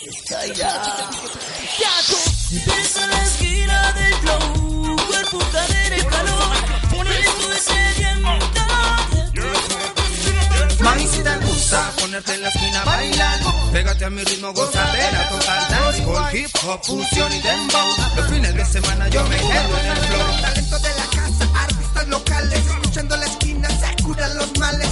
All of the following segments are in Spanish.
Desde la esquina del flow, cuerpo, cadera y calor. Mami, si te gusta ponerte en la esquina a bailar, pégate a mi ritmo, gozadera, total dance, con hip hop, fusión y dembow. Los fines de semana yo me quedo en el flow. Talento de la casa, artistas locales, escuchando la esquina, se curan los males,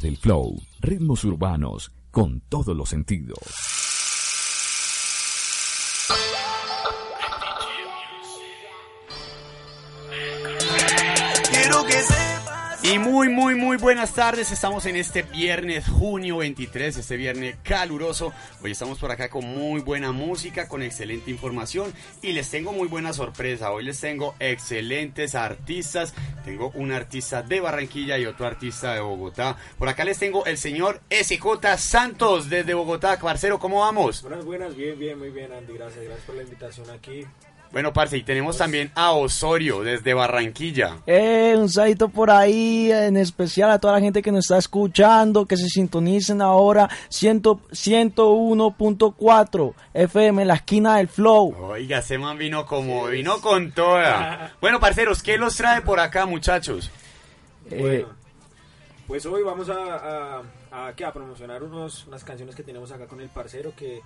Del flow. Ritmos urbanos con todos los sentidos. Y muy, muy, muy buenas tardes. Estamos en este viernes, junio 23, este viernes caluroso. Hoy estamos por acá con muy buena música, con excelente información y les tengo muy buena sorpresa. Hoy les tengo excelentes artistas. Tengo un artista de Barranquilla y otro artista de Bogotá. Por acá les tengo el señor SJ Santos desde Bogotá. Parcero, ¿cómo vamos? Buenas, buenas, bien, bien, muy bien, Andy. Gracias, gracias por la invitación aquí. Bueno, parce, y tenemos también a Osorio desde Barranquilla. Eh, un saludito por ahí, en especial a toda la gente que nos está escuchando, que se sintonicen ahora 100 101.4 FM, en la esquina del Flow. Oiga, ese man vino como, vino con toda. Bueno, parceros, ¿qué los trae por acá, muchachos? Eh, Bueno, pues hoy vamos a, a, a, ¿qué? a promocionar unos, unas canciones que tenemos acá con el parcero que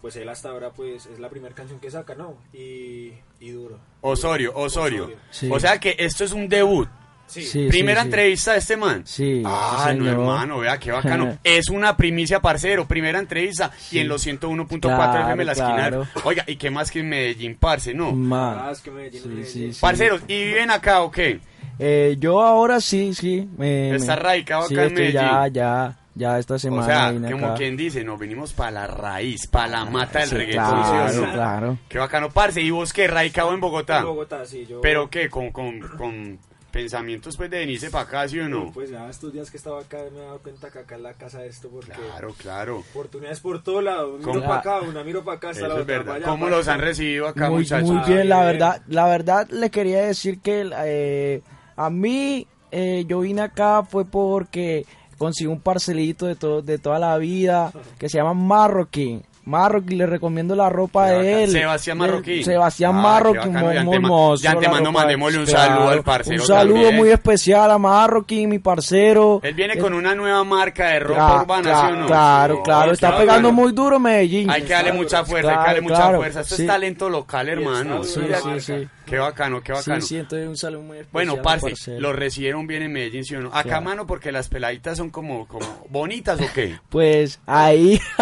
pues él hasta ahora pues es la primera canción que saca, ¿no? Y, y duro. Osorio, Osorio. Osorio. Sí. O sea que esto es un debut. Sí, Sí. Primera entrevista de este man. Sí, Ah, sí, no, señor. hermano, vea qué bacano. es una primicia, parcero. Primera entrevista y en los 101.4 Claro, FM la esquina. claro. Oiga, ¿y qué más que en Medellín, parce? No. Ah, Man. es que Medellín, Sí, Medellín. sí, sí. Parceros, ¿y viven acá o qué? Eh, yo ahora sí, sí. Me, Está me- radicado sí, acá en estoy ya, Medellín. ya, ya esta O semana sea, vine como acá. quien dice, nos venimos para la raíz, para la mata del Sí, reggaetón. ¿sí o claro, no? claro. Qué bacano, parce. ¿Y vos qué? Radicado en Bogotá. En Bogotá, sí, yo... ¿Pero qué? ¿Con, con, con pensamientos pues de venirse para acá, sí o no? Pues ya estos días que estaba acá me he dado cuenta que acá es la casa de esto porque... Claro, claro. Oportunidades por todo lado, miro para acá, una miro para acá, hasta Eso la es verdad. allá, ¿Cómo los han recibido acá, muy, muchachos? muy Ah, bien, la verdad, la verdad le quería decir que eh, a mí eh, yo vine acá fue porque conseguí un parcelito de to- de toda la vida que se llama Marroquín. Marroquín, le recomiendo la ropa de él. Sebastián Marroquín. Sebastián Ah, bacano. muy, hermoso. antemano la ropa. mandémosle un saludo al parcero Un saludo también. muy especial a Marroquín, mi parcero. Él viene con una nueva marca de ropa urbana, cla- ¿sí o no? Claro, Sí. claro, Oh, está pegando muy duro Medellín. Hay que darle mucha fuerza, hay que darle Claro, mucha claro. fuerza. Esto Sí. es talento local, hermano. Sí, Sí, sí. Qué bacano, qué bacano. Sí, sí, entonces un saludo muy especial. Bueno, parce, parcero. lo recibieron bien en Medellín, ¿sí o no? Acá, Claro. mano, porque las peladitas son como, como bonitas, ¿o qué? Pues ahí.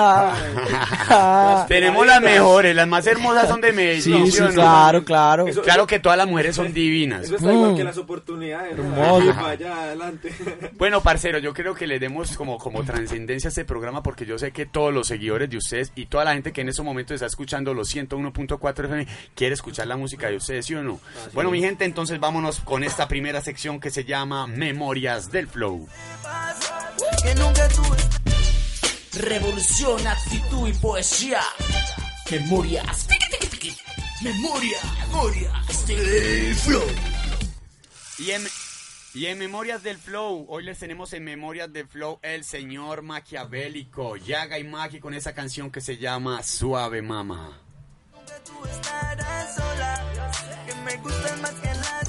Tenemos las mejores, las más hermosas son de Medellín, sí, ¿sí, claro, claro. Eso- Claro que todas las mujeres son divinas. Eso está igual Mm. que las oportunidades, allá, adelante. Bueno, parcero, yo creo que le demos como, como trascendencia a este programa porque yo sé que todos los seguidores de ustedes y toda la gente que en estos momentos está escuchando los 101.4 FM quiere escuchar la música de ustedes, ¿sí o no? Bueno, mi gente, entonces vámonos con esta primera sección que se llama Memorias del Flow. que nunca tuve. Revolución, actitud y poesía. Memorias. Memoria, memorias del flow. Y en, y en Memorias del Flow, hoy les tenemos en Memorias del Flow el señor maquiavélico, Yaga y Maki con esa canción que se llama Suave Mama. Tú estarás sola. Que me gustan más que las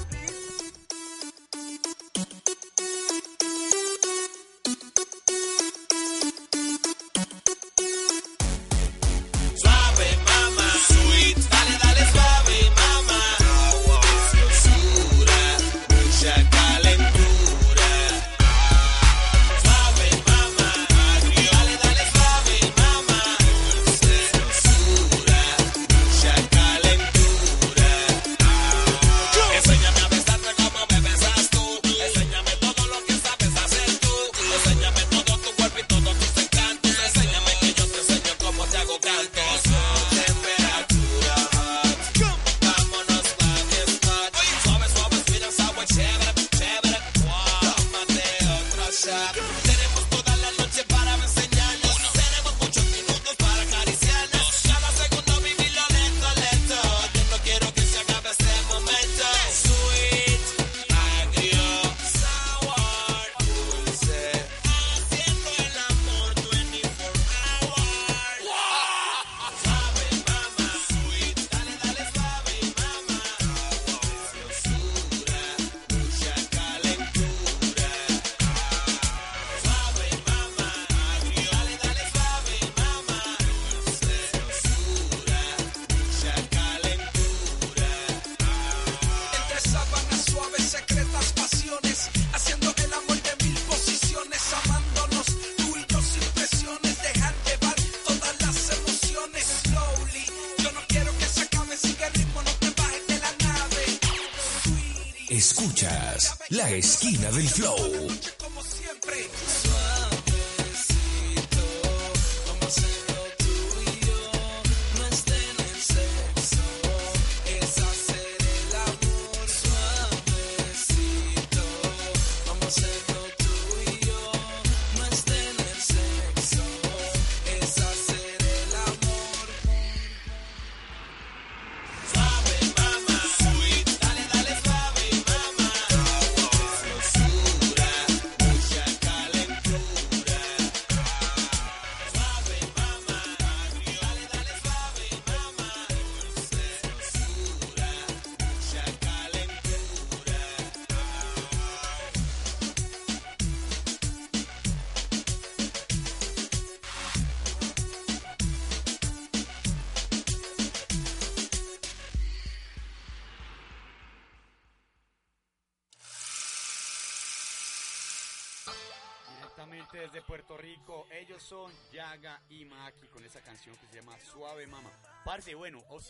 La esquina del flow.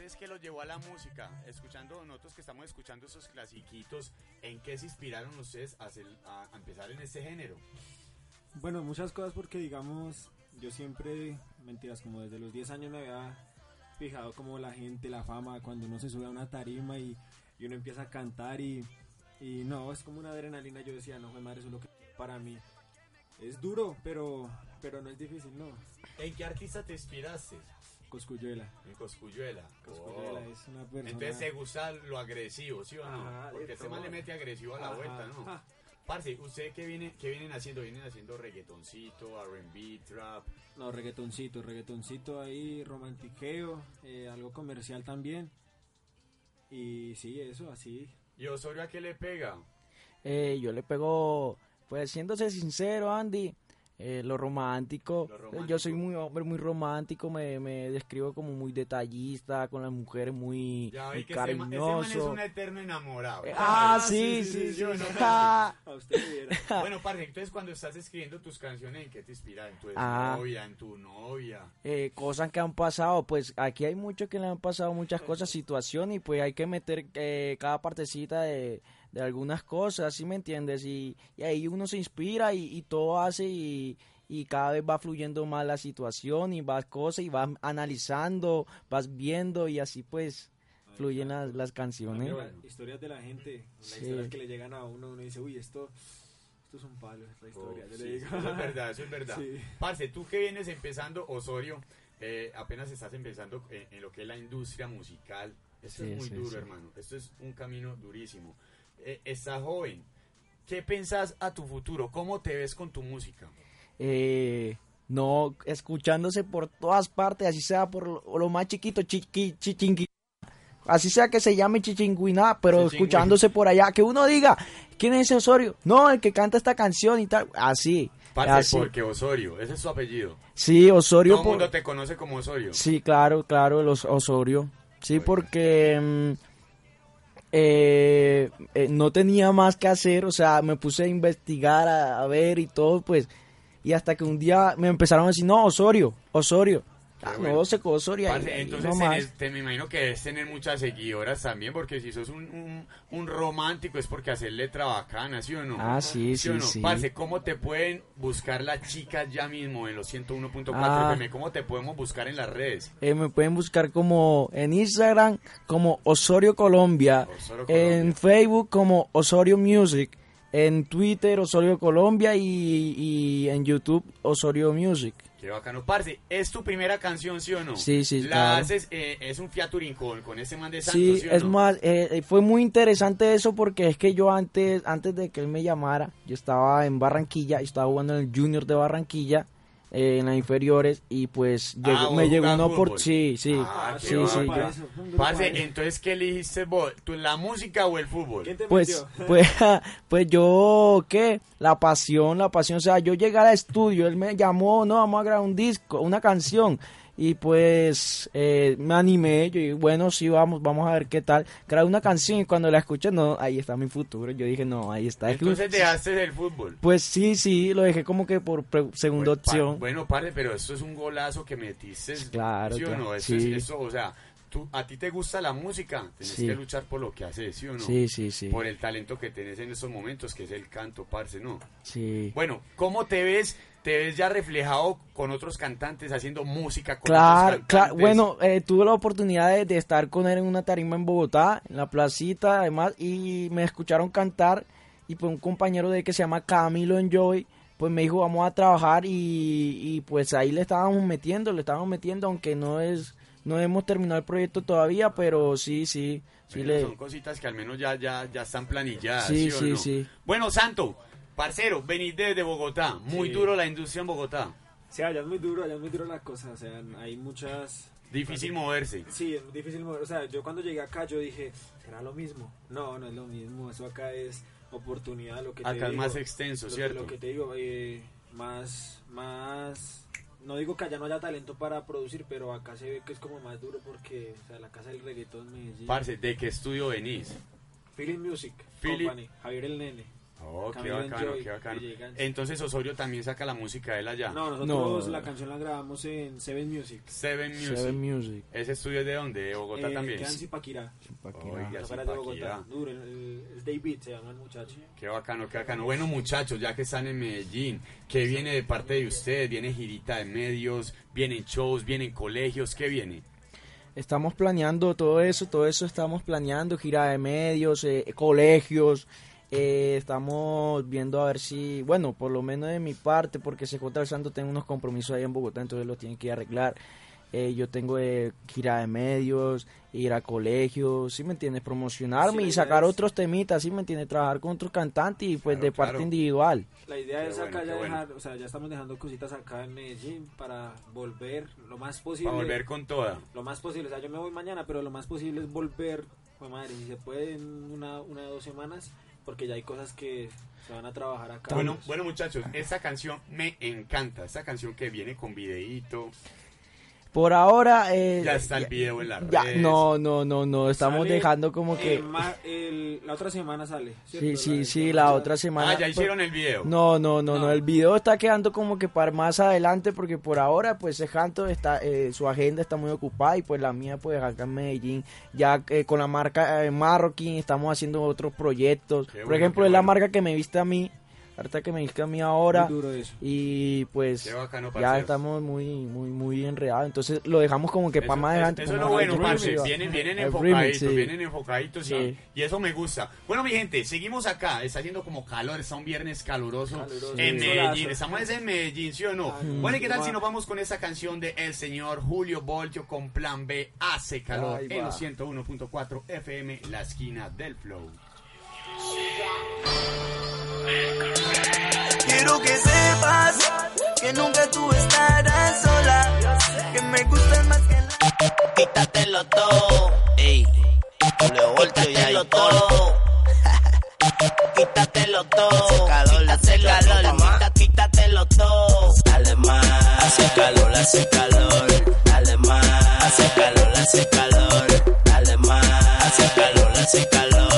Ustedes que los llevó a la música? Escuchando, nosotros que estamos escuchando esos clasiquitos, ¿en qué se inspiraron ustedes a, hacer- a- empezar en este género? Bueno, muchas cosas porque digamos, yo siempre, mentiras, como desde los 10 años me había fijado como la gente, la fama, cuando uno se sube a una tarima y, y uno empieza a cantar y, y no, es como una adrenalina, yo decía, no, madre, eso es lo que para mí. Es duro, pero, pero no es difícil, no. ¿En qué artista te inspiraste? Coscuyuela. En Coscuyuela. Coscuyuela Oh. es una persona... Entonces te gusta lo agresivo, ¿sí o no? Ajá, Porque este man le mete agresivo a la Ajá, vuelta, ¿no? Parce, ¿ustedes qué, viene, qué vienen haciendo? ¿Vienen haciendo reggaetoncito, R&B, trap? No, reggaetoncito, reggaetoncito ahí, romantiqueo, eh, algo comercial también. Y sí, eso, así. ¿Y Osorio a qué le pega? Eh, yo le pego, pues siéndose sincero, Andy, eh, lo, romántico. Lo Eh, romántico. Yo soy muy hombre, muy romántico, me, me describo como muy detallista, con las mujeres muy, Ya muy que ese man, ese man es cariñoso. un eterno enamorado. Eh, ah, sí, sí, sí. ¿sí no? Ah, A usted. Bueno, parce, entonces cuando estás escribiendo tus canciones, ¿en qué te inspira? ¿En tu Ah. novia, en tu novia? eh, cosas que han pasado, pues aquí hay muchos que le han pasado muchas cosas, situaciones, y pues hay que meter eh, cada partecita de, de algunas cosas, ¿sí me entiendes? Y, y ahí uno se inspira y, y todo hace y, y cada vez va fluyendo más la situación y vas cosas y vas analizando, vas viendo y así pues fluyen las, las canciones. Historias de la gente, las Sí. historias que le llegan a uno, uno dice, uy, esto, esto es un palo, esta historia. Oh, yo sí, le digo. sí, eso es verdad, eso es verdad. Sí. Parce, tú que vienes empezando, Osorio, eh, apenas estás empezando en, en lo que es la industria musical. Esto Sí, es muy sí, duro, sí. hermano. Esto es un camino durísimo. Eh, estás joven. ¿Qué pensás a tu futuro? ¿Cómo te ves con tu música? eh, no escuchándose por todas partes, así sea por lo, lo más chiquito, chiqui, chichingui, así sea que se llame chichingüiná, pero escuchándose por allá, que uno diga, ¿quién es ese Osorio? No, el que canta esta canción y tal, así, Parce, así. porque Osorio, ese es su apellido. Sí, Osorio, Todo el por- mundo te conoce como Osorio. sí, claro, claro, los Osorio, sí, porque mm, eh, eh, no tenía más que hacer, o sea, me puse a investigar, a, a ver y todo, pues, y hasta que un día me empezaron a decir, no, Osorio, Osorio. Ah, bueno. no, se. Parce, ahí, entonces te, me imagino que debes tener muchas seguidoras también, porque si sos un, un, un romántico es porque hacer letra bacana, ¿sí o no? Ah, sí, sí, no? sí. Parce, ¿cómo te pueden buscar las chicas ya mismo en los 101.4 Ah. FM? ¿Cómo te podemos buscar en las redes? Eh, me pueden buscar como en Instagram como Osorio Colombia, Osorio Colombia. en Facebook como Osorio Music, en Twitter Osorio Colombia y, y en YouTube Osorio Music. Qué bacano. Parce, ¿es tu primera canción, sí o no? Sí, sí, La claro. haces, eh, es un featuring con, con ese man de Santos, Sí, ¿sí o es no? más, eh, eh, fue muy interesante eso porque es que yo antes, antes de que él me llamara, yo estaba en Barranquilla, estaba jugando en el Junior de Barranquilla, eh, en las inferiores, y pues llegó- Ah, me vos llegó una oportunidad, sí, sí, Ah, sí, sí, entonces, ¿qué elegiste vos? ¿Tú, ¿La música o el fútbol? ¿Quién te Pues, metió? pues, pues yo, ¿qué? La pasión, la pasión. O sea, yo llegué al estudio, él me llamó, no, vamos a grabar un disco, una canción. Y pues eh, me animé, yo dije, bueno, sí, vamos, vamos a ver qué tal. Grabé una canción y cuando la escuché, no, ahí está mi futuro. Yo dije, no, ahí está. Entonces dejaste el fútbol. Pues sí, sí, lo dejé como que por segunda pa- opción. Bueno, padre, pero esto es un golazo que metiste. Claro, ¿Sí o claro, no? Sí. es, o sea, tú a ti te gusta la música, tienes Sí. que luchar por lo que haces, ¿sí o no? Sí, sí, sí. Por el talento que tenés en estos momentos, que es el canto, parce, ¿no? Sí. Bueno, ¿cómo te ves? ¿Te ves ya reflejado con otros cantantes haciendo música con Claro, otros claro. Bueno, eh, tuve la oportunidad de, de estar con él en una tarima en Bogotá, en la placita, además, y me escucharon cantar. Y pues un compañero de él que se llama Camilo Enjoy, pues me dijo, vamos a trabajar. Y, y pues ahí le estábamos metiendo, le estábamos metiendo, aunque no es no hemos terminado el proyecto todavía, pero sí, sí, sí le... Son cositas que al menos ya, ya, ya están planilladas. Sí, ¿sí, o sí, no? sí. Bueno, Santo, parcero, venís desde Bogotá. Muy Sí. duro la industria en Bogotá. Sí, allá es muy duro, allá es muy duro la cosa, o sea, hay muchas... Difícil moverse. Sí, es difícil mover, o sea, yo cuando llegué acá yo dije, ¿será lo mismo? No, no es lo mismo, eso acá es oportunidad, lo que te Acá es digo, más extenso, lo ¿cierto? Lo que te digo, eh, más, más, no digo que allá no haya talento para producir, pero acá se ve que es como más duro porque, o sea, la casa del reggaetón Medellín. Parce, ¿de qué estudio venís? Feeling Music Philip- Company, Javier el Nene. Oh, qué Camilo bacano, Enjoy, qué bacano. Entonces Osorio también saca la música de él allá. No, nosotros la canción la grabamos en Seven Music. Seven Music. Seven Music. ¿Ese estudio es de dónde? ¿De Bogotá Eh, también? queda en Zipaquirá. Oiga, afuera de. Bogotá. Duro, el David se llama el muchacho. Qué bacano, qué bacano. Bueno, muchachos, ya que están en Medellín, ¿qué viene de parte de ustedes? ¿Viene girita de medios? ¿Vienen shows? ¿Vienen colegios? ¿Qué viene? Estamos planeando todo eso, todo eso estamos planeando, gira de medios, eh, colegios, eh, estamos viendo a ver si, bueno, por lo menos de mi parte, porque CJ Santo tengo unos compromisos ahí en Bogotá, entonces los tienen que arreglar. Eh, yo tengo eh, gira de medios, ir a colegios, ¿sí me entiendes? Promocionarme Sí, y sacar es- otros temitas, ¿sí me entiendes? Trabajar con otros cantantes y pues Claro, de parte individual. La idea Qué es acá ya bueno. dejar, o sea, ya estamos dejando cositas acá en Medellín para volver lo más posible. Para volver con toda. Lo más posible, o sea, yo me voy mañana, pero lo más posible es volver, pues madre, si se puede en una, una o dos semanas, porque ya hay cosas que se van a trabajar acá. Bueno, bueno muchachos, esta canción me encanta. Esta canción que viene con videíto. Por ahora... eh, Ya está el video en las ya, redes. no, no, no, no, estamos Sale dejando como que... el ma- el- la otra semana sale. Sí, ¿cierto? sí, sí, la otra semana. Ah, ya pues, hicieron el video. No, no, no, no, No. el video está quedando como que para más adelante porque por ahora pues Sejanto está, eh, su agenda está muy ocupada y pues la mía pues acá en Medellín, ya eh, con la marca eh, Marroquín estamos haciendo otros proyectos. Qué por bueno, ejemplo, es la marca que me viste a mí, ahorita que me viste a mí ahora Muy duro eso. y pues bacano, ya estamos muy, muy, muy enredados, entonces lo dejamos como que Eso, para más adelante. eso es lo bueno, parce. Vienen, vienen enfocaditos, remix, sí. vienen enfocaditos y- Sí. y, eso me gusta. Bueno, mi gente, seguimos acá. Está haciendo como calor, está un viernes caluroso, Caluroso. en Sí. Medellín. Solazo. Estamos en Medellín, ¿sí o no? Ah, Bueno, ¿y qué tal va. si nos vamos con esa canción de El Señor Julio Voltio con Plan B? Hace calor Ahí en los 101.4 FM, la esquina del flow. Quiero que sepas que nunca tú estarás sola. Que me gustas más que la. Quítatelo todo. Ey, Voltio ya hay todo. Quítatelo todo. Hace calor, hace calor, quita, quítatelo todo. Dale más. Hace calor, hace calor. Dale más. Hace calor, hace calor. Dale más. Hace calor, hace calor.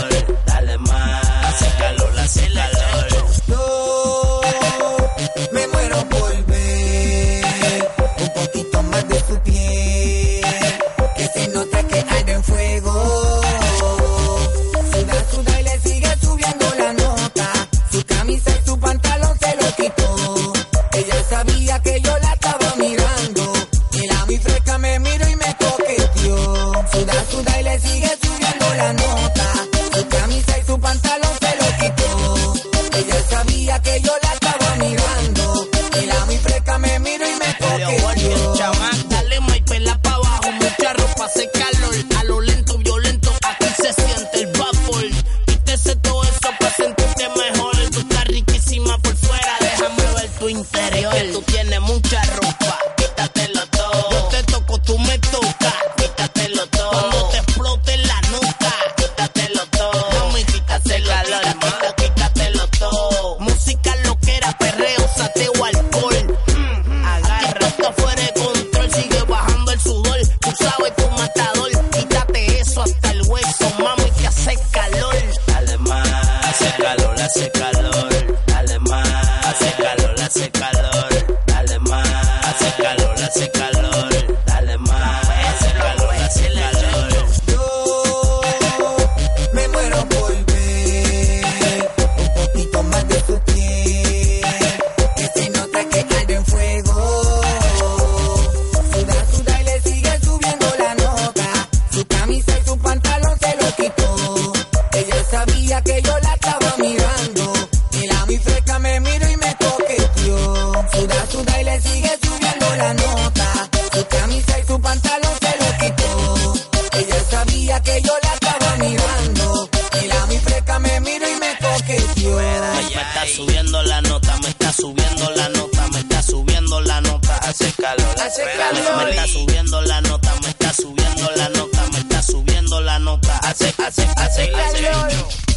Me está subiendo la nota, me está subiendo la nota, me está subiendo la nota, hace calor, hace calor. Me está subiendo la nota, me está subiendo la nota, me está subiendo la nota, hace, hace, hace, hace calor.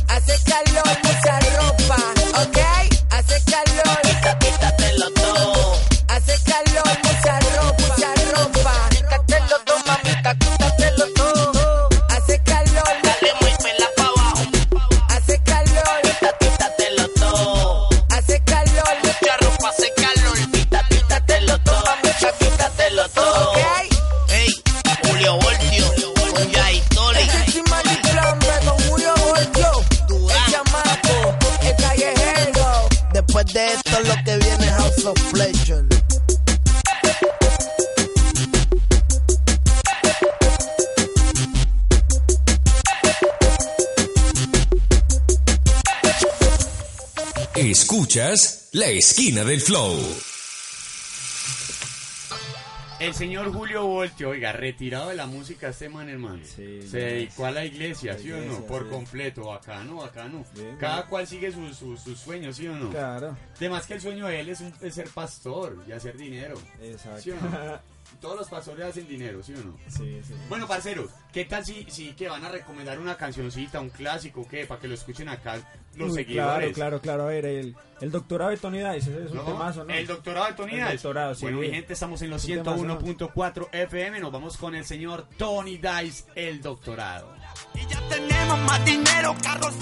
Hace calor, mucha ropa, ¿ok? Hace calor. Escuchas La Esquina del Flow. El señor Julio Voltio, oiga, retirado de la música este man, hermano. Sí, Se dedicó a la iglesia, La ¿sí o no? Por sí. completo, bacano, bacano. Bien, Cada bien. cual sigue sus sus- sus sueños, ¿sí o no? Claro, Además que el sueño de él es, un- es ser pastor y hacer dinero. exacto. ¿Sí o no? Todos los pastores hacen dinero, ¿sí o no? sí, sí. Bueno, parceros, ¿qué tal si, si que van a recomendar una cancioncita, un clásico, qué? Para que lo escuchen acá los Uy, seguidores. Claro, claro, claro. A ver, el, el doctorado de Tony Dice, ese es un ¿No? temazo, ¿no? El doctorado de Tony El Dice. doctorado, sí. Bueno, mi gente, estamos en los Un temazo, ¿no? 101.4 FM. Nos vamos con el señor Tony Dice, el doctorado. Y ya tenemos más dinero, carros.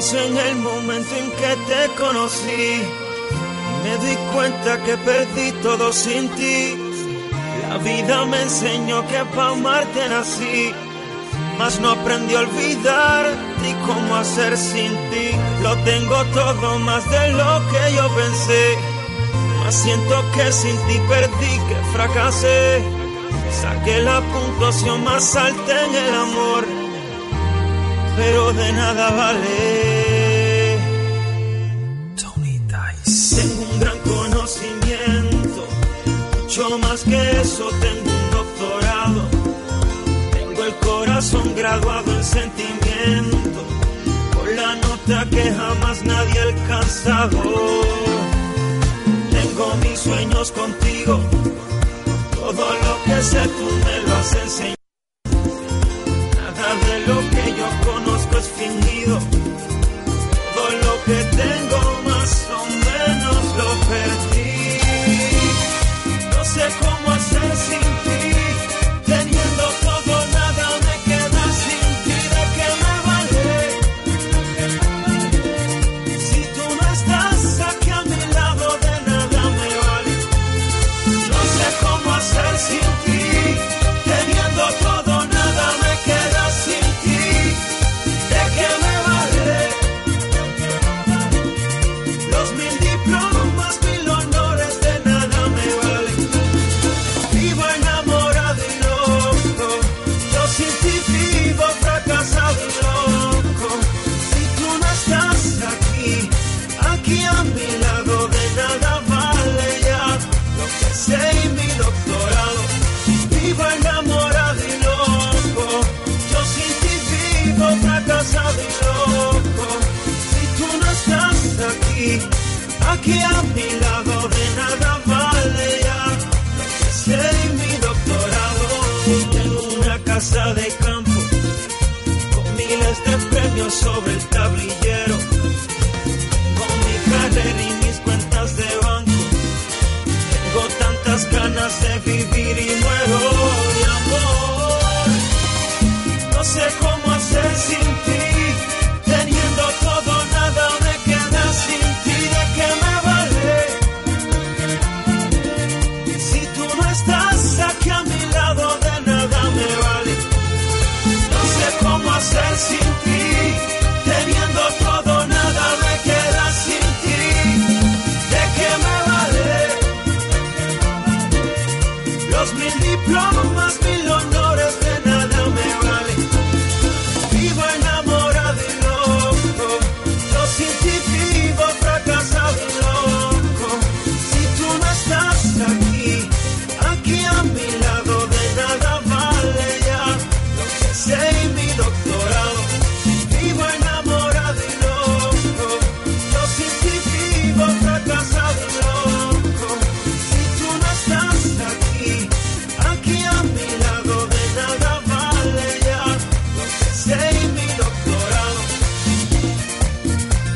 En el momento en que te conocí. y Me di cuenta que perdí todo sin ti. La vida me enseñó que pa' amarte nací. Mas no aprendí a olvidar ni cómo hacer sin ti. Lo tengo todo más de lo que yo pensé. Mas siento que sin ti perdí, que fracasé. Saqué la puntuación más alta en el amor pero de nada vale. Tony Dice. Tengo un gran conocimiento, mucho más que eso, tengo un doctorado. Tengo el corazón graduado en sentimiento, con la nota que jamás nadie ha alcanzado. Tengo mis sueños contigo, todo lo que sé tú me lo has enseñado. Más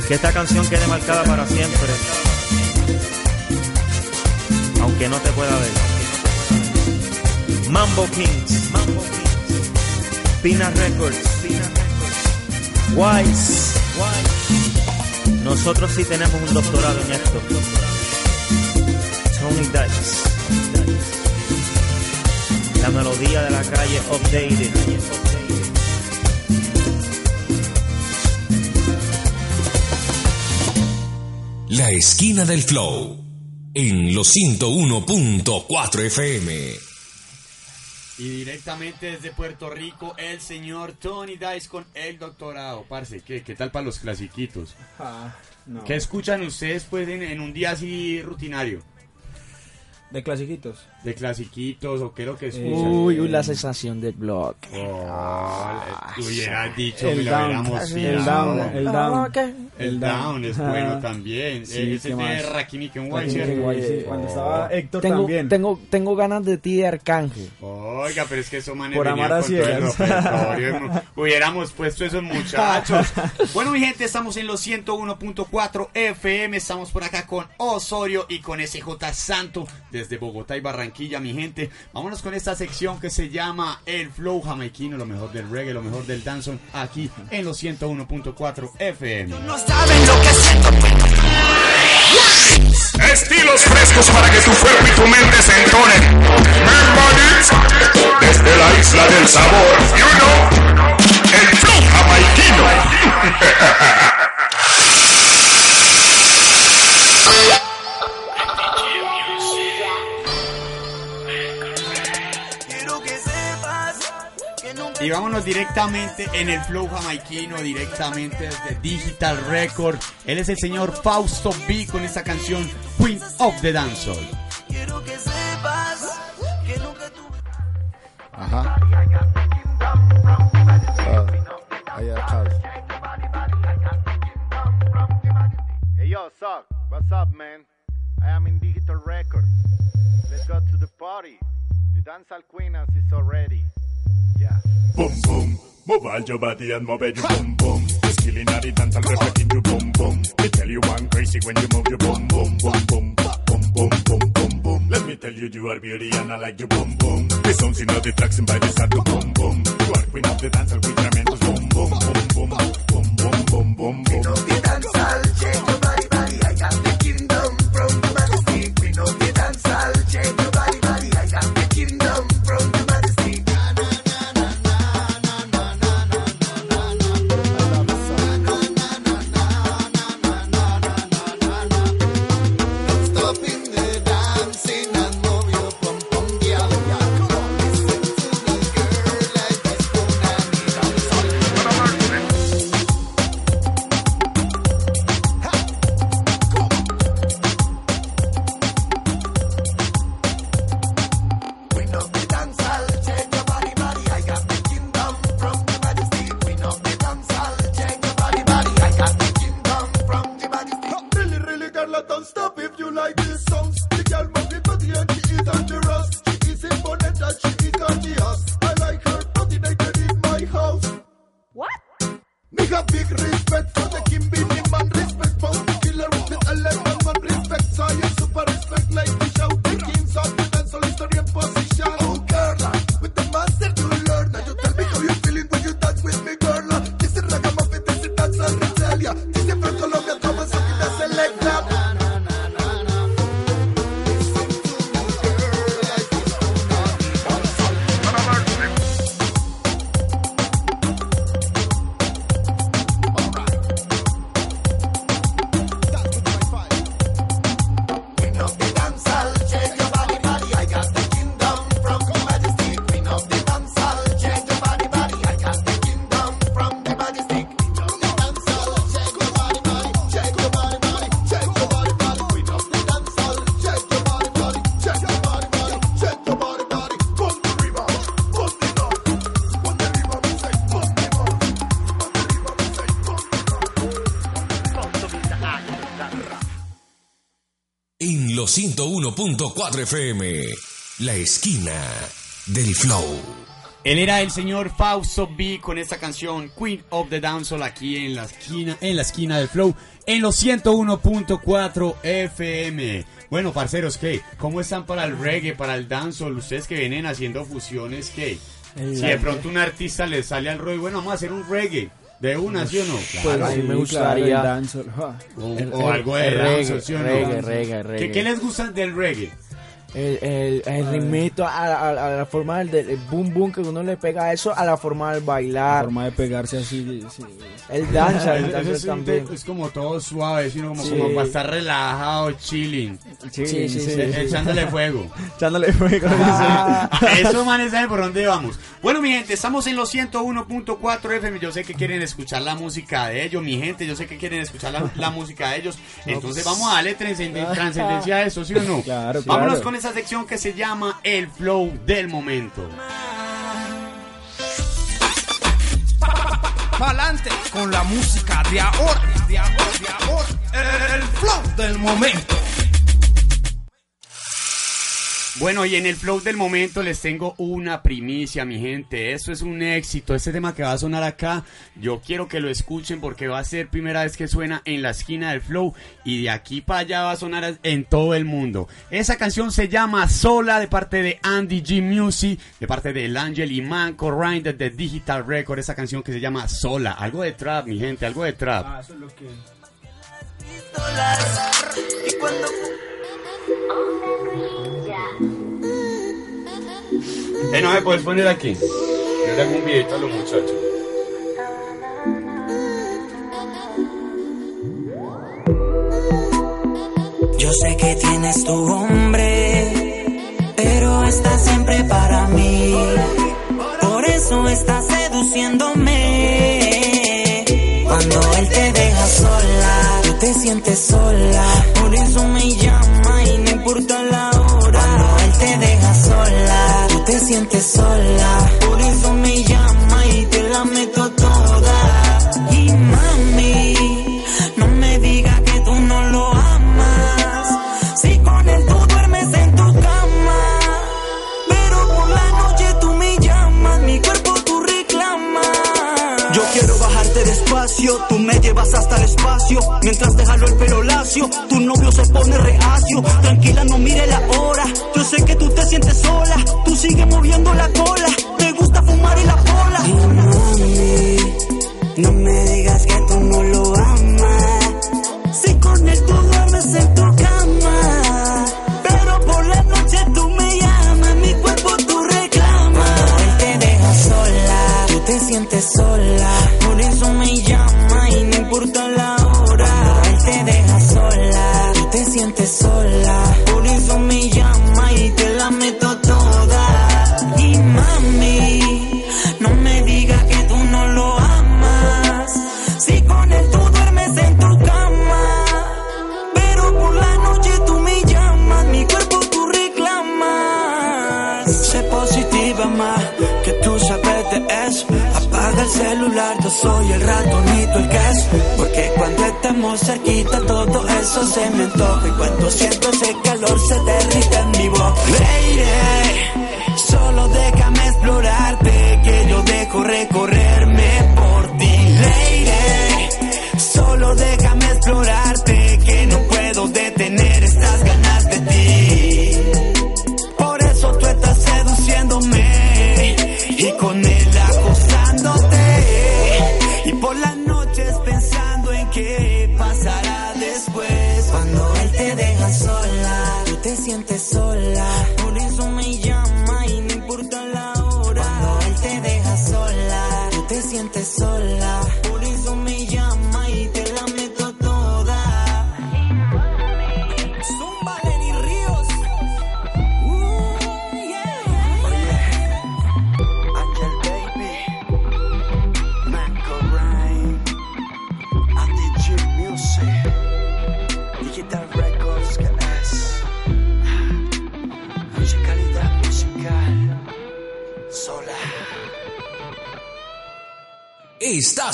Que esta canción quede marcada para siempre. Aunque no te pueda ver. Mambo Kings. Mambo Kings. Pina Records. Pina Records. Wise. Wise. Nosotros sí tenemos un doctorado en esto. Tony Dice. La melodía de la calle updated. La esquina del flow. En los 101.4 FM. Y directamente desde Puerto Rico, el señor Tony Dice con el doctorado. Parce, ¿qué, qué tal para los clasiquitos? Ah, no. ¿Qué escuchan ustedes pues en, en un día así rutinario? De clasiquitos. ¿De clasiquitos o qué es lo que escuchan? Uy, uy, la sensación del blog. Oh, le hubieras dicho, El down, hubiéramos el down, el down. El El down down. es bueno también. Sí, Eh, Ese ¿qué es de más? Rakim y Ken Rakim y White, Ken White, sí, cuando estaba Héctor tengo, también. Tengo, tengo ganas de ti de Arcángel. Oiga, pero es que esos manes Por amar a repertorio. Hubiéramos puesto esos muchachos. Bueno, mi gente, estamos en los 101.4 FM. Estamos por acá con Osorio y con SJ Santo desde Bogotá y Barranquilla, mi gente. Vámonos con esta sección que se llama El Flow Jamaiquino, lo mejor del reggae, lo mejor del dancehall, aquí en los 101.4 FM. No saben lo que siento. Estilos frescos para que tu cuerpo y tu mente se entonen. Desde la isla del sabor. You know, el flow jamaiquino. Y vámonos directamente en el flow jamaiquino, directamente desde Digital Record. Él es el señor Fausto B con esta canción Queen of the Dancehall. quiero que sepas que nunca tuve Ajá. Ah. Hey yo, Sock, what's up, man? I am in Digital Records. Let's go to the party. The dancehall queen is already. Yeah. Boom boom, move all your body and move your boom boom. It's killing all the dance and reflecting your boom boom. Me tell you one crazy when you move your boom boom boom boom boom boom boom boom boom. Let me tell you you are beauty and I like your boom boom. The sounds in all the tracks and by the start to boom boom. You are queen of the dance and with tremendous boom boom boom boom boom boom boom boom boom. 101.4 FM. La esquina del flow. Él era el señor Fausto B con esta canción Queen of the Dancehall aquí en la esquina, en la esquina del flow, en los 101.4 FM. Bueno, parceros, ¿qué? ¿Cómo están para el reggae, para el dancehall? Ustedes que vienen haciendo fusiones, ¿qué? Si de pronto un artista le sale al rollo, bueno, vamos a hacer un reggae. De una, ¿sí o no? Pues a mí me gustaría- el dancehall, ja. O, algo de dancehall, reggae, ¿sí o no? reggae, reggae, ¿Qué, reggae. qué les gusta del reggae? El, el, el ritmito, a, a- a la forma del, del boom boom que uno le pega a eso, a la forma del La bailar. forma de pegarse así. sí. El danza, el danza es, también. es como todo suave, sino como, Sí. como para estar relajado, chilling, Sí, sí, sí, sí. echándole fuego. Echándole fuego. Ah, Eso manes saben por dónde vamos. Bueno, mi gente, estamos en los 101.4 FM. Yo sé que quieren escuchar la música de ellos, mi gente. Yo sé que quieren escuchar la, la música de ellos. Entonces vamos a darle transcenden- trascendencia a eso, ¿sí o no? Claro, Vámonos claro. con esa sección que se llama El Flow del Momento. Pa'lante con la música de ahora, de ahora, de ahora. El flow del momento. Bueno, y en el flow del momento les tengo una primicia, mi gente. Eso es un éxito. Este tema que va a sonar acá, yo quiero que lo escuchen porque va a ser primera vez que suena en la esquina del flow y de aquí para allá va a sonar en todo el mundo. Esa canción se llama Sola de parte de Andy G Music, de parte de El Angel y Manco Ryan de The Digital Record. Esa canción que se llama Sola. Algo de trap, mi gente, algo de trap. Ah, eso es lo que. Y cuando Eh, no me puedes poner aquí. Yo le hago un videito a los muchachos. Yo sé que tienes tu hombre, pero está siempre para mí. Por eso está seduciéndome. Cuando él te deja sola, tú te sientes sola. Por eso me llama importa la hora. Cuando él te deja sola, tú te sientes sola. Por eso me tú me llevas hasta el espacio. Mientras te jalo el pelo lacio, tu novio se pone reacio. Tranquila, no mire la hora. Yo sé que tú te sientes sola, tú sigues moviendo la cola. Te gusta fumar y la pola. Mami, no me digas que tú no lo amas. Si con él tú duermes en tu cama. Pero por la noche tú me llamas, mi cuerpo tú reclamas. Él te deja sola, tú te sientes sola. Soy el ratonito, el que. Porque cuando estamos cerquita todo eso se me antoja. Y cuando siento ese calor se derrite en mi boca. Lady, solo déjame explorarte, que yo dejo recorrerme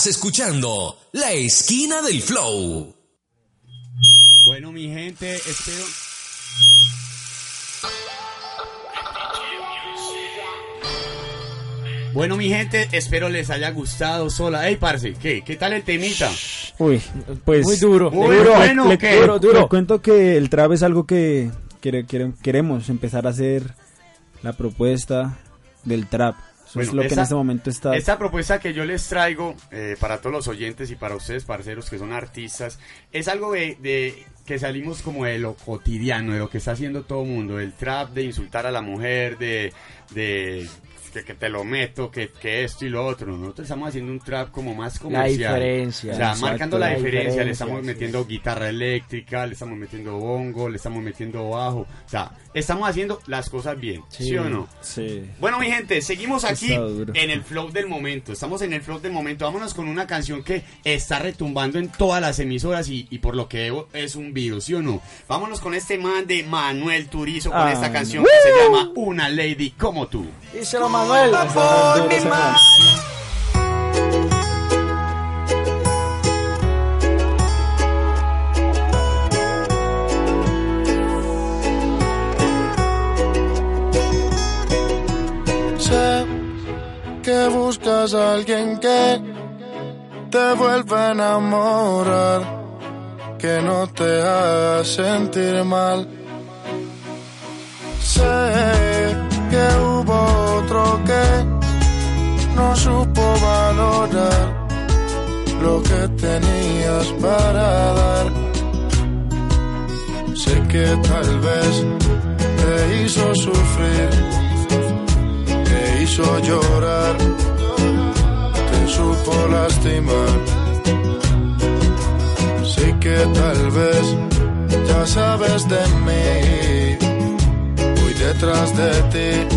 Estás escuchando La Esquina del Flow. Bueno, mi gente, espero. Bueno, mi gente, espero les haya gustado sola. Ey, parce, ¿qué? ¿Qué tal el temita? Uy, pues... Muy duro. Muy Le- bueno, le- ¿qué? le- le cuento que el trap es algo que quiere- quiere- queremos empezar a hacer la propuesta del trap. Eso es Bueno, lo que en este momento está... Esta propuesta que yo les traigo eh, para todos los oyentes y para ustedes, parceros que son artistas, es algo de, de que salimos como de lo cotidiano, de lo que está haciendo todo el mundo, del trap, de insultar a la mujer, de, de que, que te lo meto, que, que esto y lo otro. Nosotros estamos haciendo un trap como más comercial. diferencia. O sea, Exacto, marcando la, la diferencia, le diferencia, estamos sí. metiendo guitarra eléctrica, le estamos metiendo bongo, le estamos metiendo bajo. O sea, estamos haciendo las cosas bien, ¿sí, o no? Sí. Bueno, mi gente, seguimos aquí en el flow del momento. Estamos en el flow del momento. Vámonos con una canción que está retumbando en todas las emisoras y, y por lo que veo es un virus, ¿sí o no? Vámonos con este man de Manuel Turizo con Ah, esta no. canción que se llama Una Lady como tú. Díselo, Manuel. Sé que buscas a alguien que te vuelva a enamorar, que no te haga sentir mal. Sé que hubo otro que no supo valorar lo que tenías para dar. Sé que tal vez te hizo sufrir te hizo llorar, te supo lastimar. Sé que tal vez ya sabes de mí, voy detrás de ti,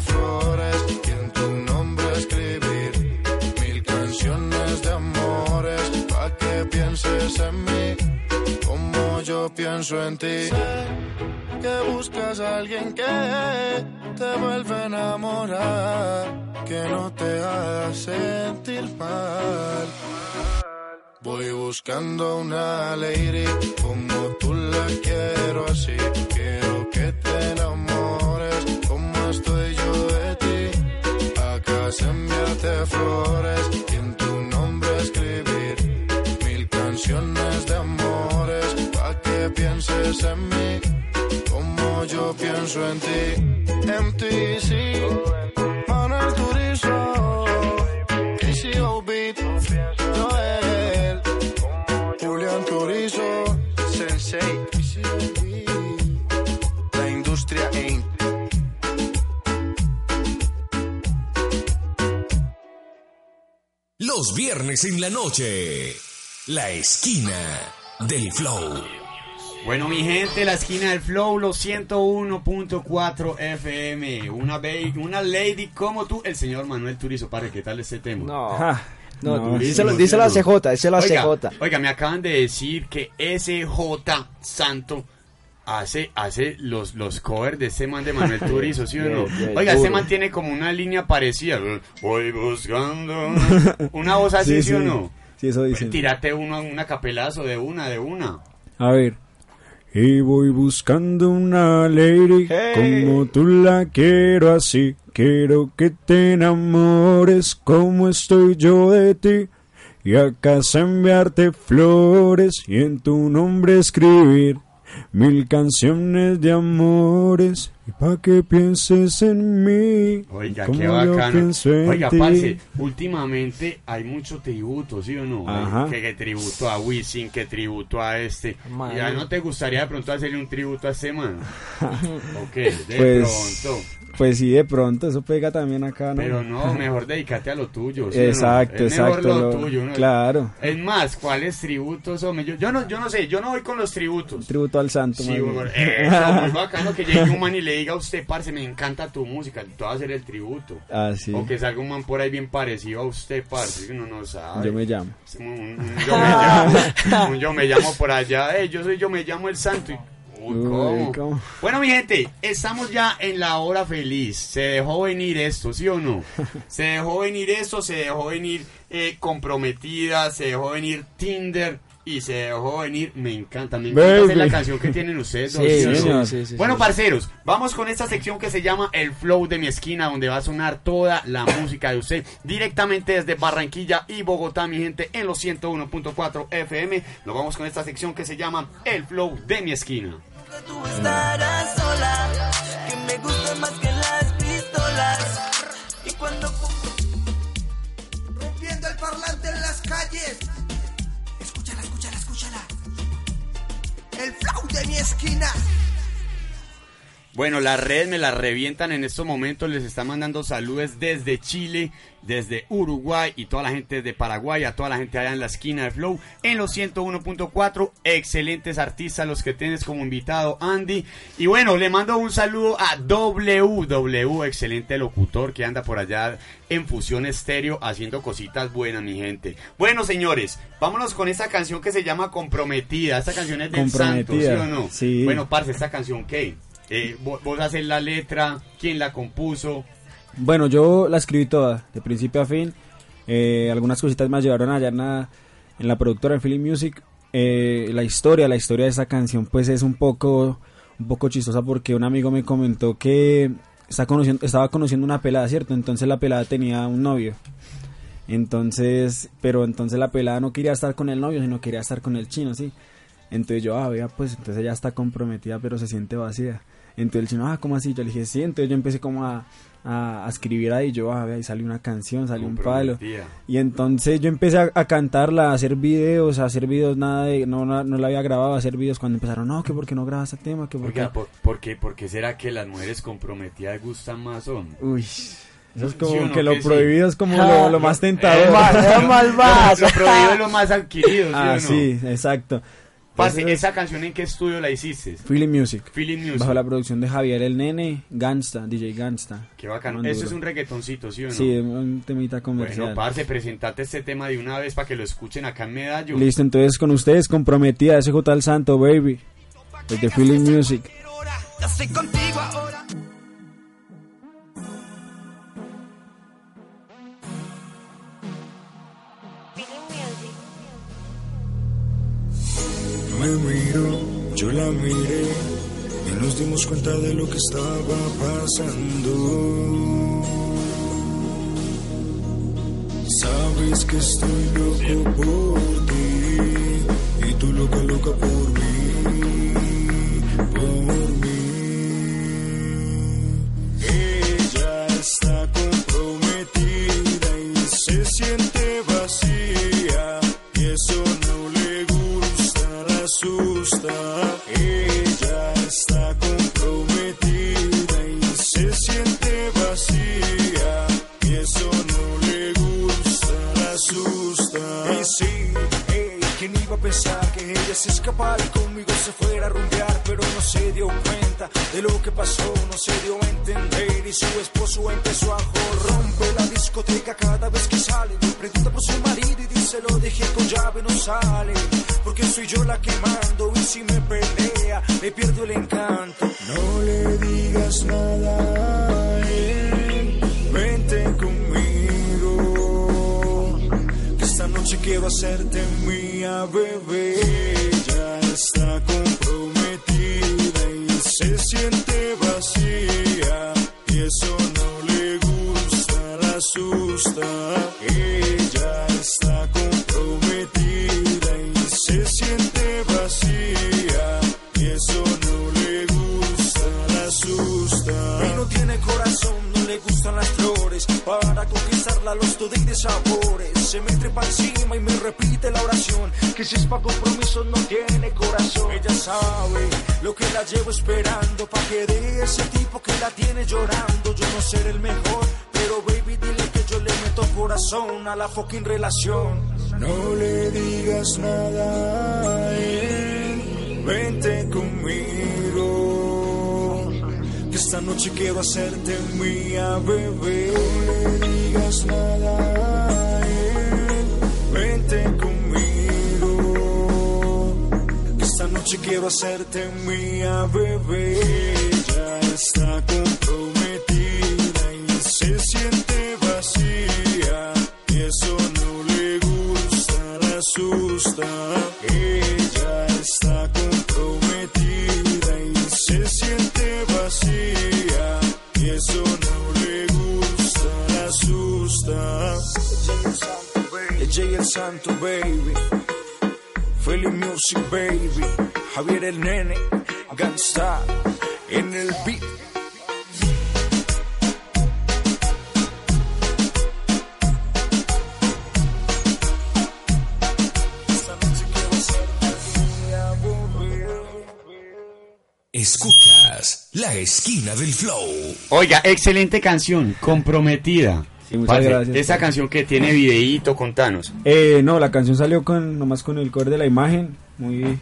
flores y en tu nombre escribir mil canciones de amores pa' que pienses en mí como yo pienso en ti. Sé que buscas a alguien que te vuelve a enamorar, que no te haga sentir mal. Voy buscando una lady como tú la quiero así. Quiero que te enamores Enviarte flores y en tu nombre escribir mil canciones de amores pa' que pienses en mí como yo pienso en ti. MTC, Manuel Turizo, KCO Beat, Los viernes en la noche. La esquina del flow. Bueno, mi gente, la esquina del flow, los 101.4 FM. Una, una lady como tú, el señor Manuel Turizo. Padre, ¿qué tal este tema? No. No, Durísimo, díselo, díselo a. CJ, díselo a Oiga, CJ. Oiga, me acaban de decir que SJ Santo hace, hace los, los covers de ese man de Manuel Turizo, ¿sí o no? Oiga, duro. man tiene como una línea parecida. Voy buscando. Una voz así, ¿sí, o no? Sí, eso dicen. Tírate uno, una capelazo de una, de una. A ver. Y voy buscando una lady como tú la quiero así. Quiero que te enamores como estoy yo de ti. Y a casa enviarte flores y en tu nombre escribir mil canciones de amores. Y pa' que pienses en mí. Oiga, como qué yo bacano. pienso en Oiga, ti. parce, últimamente hay mucho tributo, ¿sí o no? Ajá. Que, que tributo a Wisin, que tributo a este. Man. ¿Ya no te gustaría de pronto hacerle un tributo a este man? ok, de Pues, pronto. Pues sí, de pronto, eso pega también acá, ¿no? Pero no, mejor dedícate a lo tuyo. ¿sí o no? Exacto, Es mejor exacto, lo lo- tuyo. ¿no? claro. Es más, ¿cuáles tributos, hombre? Yo, yo, no, yo no sé, yo no voy con los tributos. Tributo al santo. Sí, bueno, eso, muy bacano que llegue un man y le diga a usted, parce, me encanta tu música, te voy a hacer el tributo. Ah, sí. O que salga un man por ahí bien parecido a usted, parce, uno no sabe. Yo me llamo. Un, un- un yo me llamo, un yo me llamo por allá, eh, yo soy yo me llamo el santo. y- Uy, Uy, ¿cómo? ¿cómo? Bueno, mi gente, estamos ya en la hora feliz. Se dejó venir esto, ¿sí o no? Se dejó venir esto, se dejó venir eh, comprometida, se dejó venir Tinder y se dejó venir, me encanta, me encanta hacer la canción que tienen ustedes. dos, Sí, ¿sí o no? señor, sí, sí, bueno, parceros, vamos con esta sección que se llama El Flow de mi esquina, donde va a sonar toda la música de usted directamente desde Barranquilla y Bogotá, mi gente, en los 101.4 FM. Nos vamos con esta sección que se llama El Flow de mi esquina. Tú estarás sola, que me gusta más que las pistolas. Y cuando Rompiendo el parlante en las calles. Escúchala, escúchala, escúchala. El flow de mi esquina. Bueno, las redes me las revientan en estos momentos. Les están mandando saludos desde Chile, desde Uruguay y toda la gente de Paraguay, a toda la gente allá en la esquina de Flow, en los 101.4. Excelentes artistas los que tienes como invitado, Andy. Y bueno, le mando un saludo a WW, excelente locutor que anda por allá en Fusión Estéreo haciendo cositas buenas, mi gente. Bueno, señores, vámonos con esta canción que se llama Comprometida. Esta canción es del Santo, ¿sí o no? sí. Bueno, parce, esta canción, ¿qué? Eh, vos, vos haces la letra, quién la compuso. Bueno, yo la escribí toda, de principio a fin. Eh, algunas cositas me ayudaron allá en la, en la productora de Philly Music. Eh, la historia, la historia de esta canción, pues es un poco, un poco chistosa porque un amigo me comentó que está conociendo, estaba conociendo una pelada, ¿cierto? Entonces la pelada tenía un novio. Entonces, pero entonces la pelada no quería estar con el novio, sino quería estar con el chino, ¿sí? Entonces yo, ah, vea, pues entonces ella está comprometida, pero se siente vacía. Entonces el chino, ah, ¿cómo así? Yo le dije, sí, entonces yo empecé como a, a, a escribir ahí, yo, ah, y salió una canción, salió un palo. Y entonces yo empecé a, a cantarla, a hacer videos, a hacer videos, nada de, no, no, no la había grabado, a hacer videos cuando empezaron, no, que porque no grabas ese tema, que porque... Oiga, ¿por, por qué, por qué será que las mujeres comprometidas gustan más hombre? Uy, eso es ¿Sí como o no que lo que sí? prohibido es como Ah, lo, lo más tentador. Es más, Es. Lo, lo prohibido es lo más adquirido, ¿sí ah, o no? sí, exacto. Parce, Entonces, ¿esa canción en qué estudio la hiciste? Philly Music. Philly Music. Bajo la producción de Javier el Nene, Gangsta, DJ Gangsta. Qué bacano. Eso es un reggaetoncito, ¿sí o no? Sí, un temita comercial. Bueno, parce, presentate este tema de una vez para que lo escuchen acá en Medallo. Listo, entonces con ustedes comprometida SJ al Santo, baby. Desde Philly Music. ya estoy contigo ahora. Miré y nos dimos cuenta de lo que estaba pasando. Sabes que estoy loco por ti y tú loca, loca por mí, pensar que ella se escapara y conmigo se fuera a rumbear? Pero no se dio cuenta de lo que pasó, no se dio a entender y su esposo empezó a joder. Rompe la discoteca cada vez que sale, le pregunta por su marido y dice lo dejé con llave, no sale, porque soy yo la que mando y si me pelea, me pierdo el encanto. No le digas nada noche quiero hacerte mía, bebé. Ya está comprometida y se siente vacía. Y eso no le gusta, la asusta. Ella está comprometida y se siente vacía. Y eso no le gusta, la asusta. Y no tiene corazón, no le gustan las flores. Para conquistarla los de sabores. Se me trepa encima y me repite la oración. Que si es pa' compromiso no tiene corazón. Ella sabe lo que la llevo esperando. Pa' que de ese tipo que la tiene llorando. Yo no seré el mejor, pero baby dile que yo le meto corazón a la fucking relación. No le digas nada a vente conmigo. Que esta noche quiero hacerte mía, bebé. No le digas nada vente conmigo. Esta noche quiero hacerte mía, bebé. Ya está comprometida y se siente vacía. Y eso no le gusta, la asusta. Baby. Philly Music, baby. Javier el Nene, Gangsta, en el beat. Escuchas La Esquina del Flow. Oiga, excelente canción, comprometida. Muchas Parce, gracias, canción que tiene videíto, contanos. Eh, no, la canción salió con nomás con el cover de la imagen, muy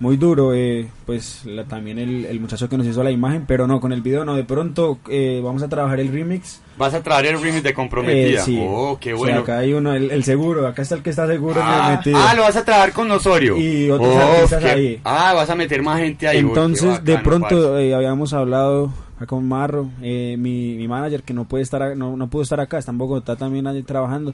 muy duro, eh, pues la- también el, el muchacho que nos hizo la imagen, pero no, con el video no, de pronto eh, vamos a trabajar el remix. ¿Vas a traer el remix de comprometida? Eh, sí. Oh, qué O sea, bueno. acá hay uno, el, el seguro, acá está el que está seguro Ah, ah, lo vas a trabajar con Osorio. Y otros Oh, artistas qué- ahí. Ah, vas a meter más gente ahí. qué Entonces, de bacano, pronto parce. eh, habíamos hablado acá con Marro, eh, mi, mi manager, que no puede estar, a- no, no pudo estar acá, está en Bogotá también ahí trabajando,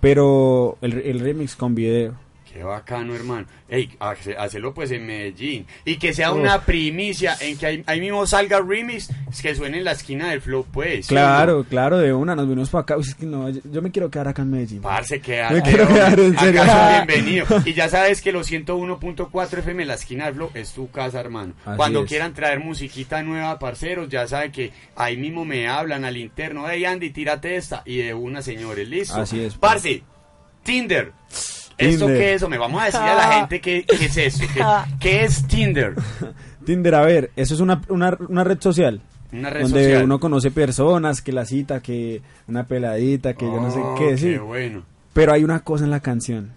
pero el, el remix con video. Qué bacano, hermano. Ey, hace- hacelo pues en Medellín. Y que sea una primicia en que ahí, ahí mismo salga remix, que suene en la esquina del flow, pues. Claro, claro, de una, nos vinimos para acá. Uy, es que no, yo, me quiero quedar acá en Medellín. Parce, que Me quiero quedar en serio. Acá bienvenidos. Y ya sabes que los 101.4 FM en la esquina del flow es tu casa, hermano. Así Cuando es. quieran traer musiquita nueva, parceros, ya saben que ahí mismo me hablan al interno. Hey, Andy, tírate esta. Y de una, señores, listo. Así es, Parce, Tinder. ¿Esto Tinder. qué es eso? Me vamos a decir a la gente qué, qué es esto. ¿Qué, qué es Tinder? Tinder, a ver, eso es una, una, una red social. Una red donde social. uno conoce personas, que la cita, que una peladita, que yo no sé Oh, qué decir. qué bueno. Pero hay una cosa en la canción.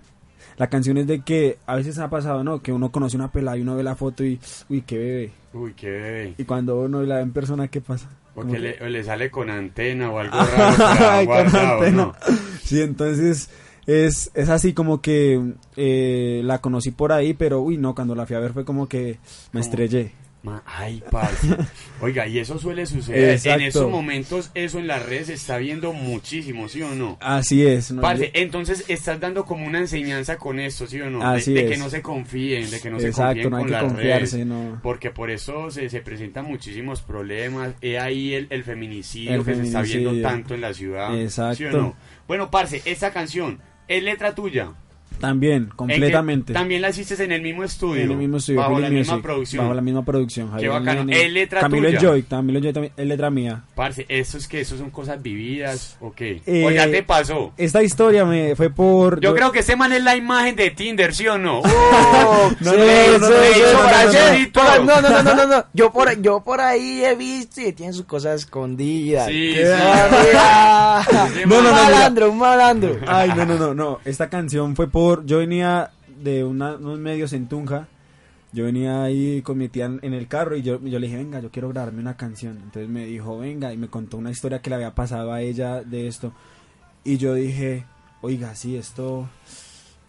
La canción es de que a veces ha pasado, ¿no? Que uno conoce una pelada y uno ve la foto y, uy, qué bebé. Uy, qué bebé. Y cuando uno la ve en persona, ¿qué pasa? O Como que que- le, sale con antena o algo raro. Ay, con antena. ¿no? Sí, entonces es, es así como que eh, la conocí por ahí, pero uy, no, cuando la fui a ver fue como que me estrellé. Ma- Ay, parce. Oiga, y eso suele suceder. Exacto. En esos momentos, eso en las redes se está viendo muchísimo, ¿sí o no? Así es. ¿no? Parce, entonces estás dando como una enseñanza con esto, ¿sí o no? De- Así de, que es. no se confíen, de que no se Exacto, confíen no hay con que las confiarse, redes. no. Porque por eso se, se presentan muchísimos problemas. He ahí el, el feminicidio El que se está viendo tanto en la ciudad. ¿sí o Exacto. no? Bueno, parce, esta canción es letra tuya. También, ¿En qué- completamente. También la hiciste en el mismo estudio. En el mismo estudio, Bajo la misma producción. Bajo la misma producción. Qué Javier bacano. Nene, ¿Es letra Camilo tuya? Joy, Camilo Joy también, es letra mía. Parce, ¿eso es que eso son cosas vividas o qué? Eh, ¿O ya te pasó? Esta historia me fue por... Yo creo que ese man es la imagen de Tinder, ¿sí o no? ¡Oh! No, no, no, no, no, no, no. Yo por, yo por ahí he visto y tiene sus cosas escondidas. Sí, Qué sí. No, no, no, un malandro, un malandro. Ay, no, no, no, no. Esta canción fue por... Yo venía de una- unos medios en Tunja. Yo venía ahí con mi tía en, en el carro y yo, yo le dije, venga, yo quiero grabarme una canción. Entonces me dijo, venga, y me contó una historia que le había pasado a ella de esto. Y yo dije, oiga, sí, esto...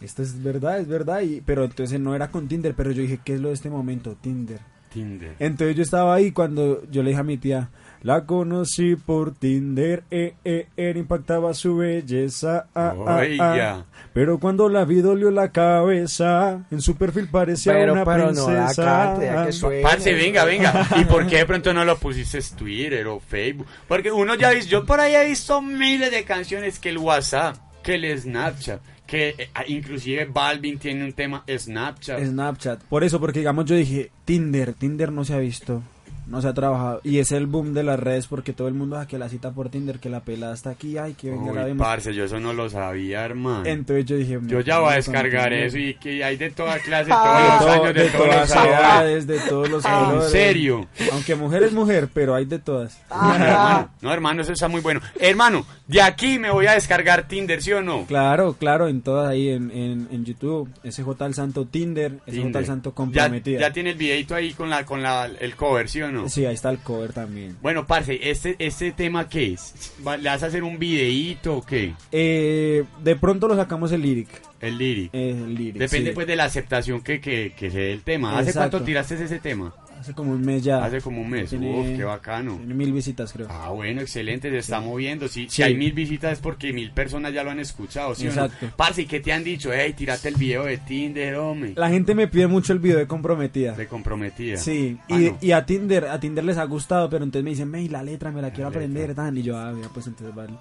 Esto es verdad, es verdad. Y, pero entonces no era con Tinder, pero yo dije, ¿qué es lo de este momento? Tinder. Tinder. Entonces yo estaba ahí cuando yo le dije a mi tía, la conocí por Tinder, eh, eh, eh, impactaba su belleza, ah, ah, ah. Pero cuando la vi dolió la cabeza, en su perfil parecía Pero- una pero no la princesa. que suene. Parce, venga, venga. ¿Y por qué de pronto no lo pusiste Twitter o Facebook? Porque uno ya visto, yo por ahí he visto miles de canciones que el WhatsApp, que el Snapchat, que eh, inclusive Balvin tiene un tema Snapchat. Snapchat. Por eso, porque digamos yo dije, Tinder, Tinder no se ha visto, no se ha trabajado. Y es el boom de las redes porque todo el mundo a que la cita por Tinder, que la pelada está aquí, ay, que venga la Uy, vemos. parce, yo eso no lo sabía, hermano. Entonces yo dije, Yo ya voy a descargar eso y que hay de toda clase, Ah, todos los todo- años, de, todas las edades, de todos los Ah, colores. ¿En serio? Aunque mujer es mujer, pero hay de todas. No, hermano, no, hermano, eso está muy bueno. Hermano, de aquí me voy a descargar Tinder, ¿sí o no? Claro, claro, en todas ahí en, en, en YouTube, SJ al Santo Tinder, SJ al Santo Ya, comprometida. ya tiene el videito ahí con la con la el cover, ¿sí o no? Sí, ahí está el cover también. Bueno, parce, este este tema qué es? ¿Le vas a hacer un videíto o qué? Eh, de pronto lo sacamos el lyric. El lyric. Eh, el lyric, Depende sí. pues de la aceptación que, que, que se dé el tema. ¿Hace Exacto. cuánto tiraste ese tema? Hace como un mes ya. Hace como un mes. Tiene- Uf, qué bacano. Tiene mil visitas, creo. Ah, bueno, excelente, se está moviendo. Si, si Sí. hay mil visitas es porque mil personas ya lo han escuchado, ¿sí Exacto. no? Parce, ¿y qué te han dicho? Ey, tírate el video de Tinder, hombre. La gente me pide mucho el video de comprometida. De comprometida. Sí, Ah, y, no. y a Tinder, a Tinder les ha gustado, pero entonces me dicen, "Mey, la letra me la quiero letra. aprender, tan", y yo, ah, mira, pues entonces vale.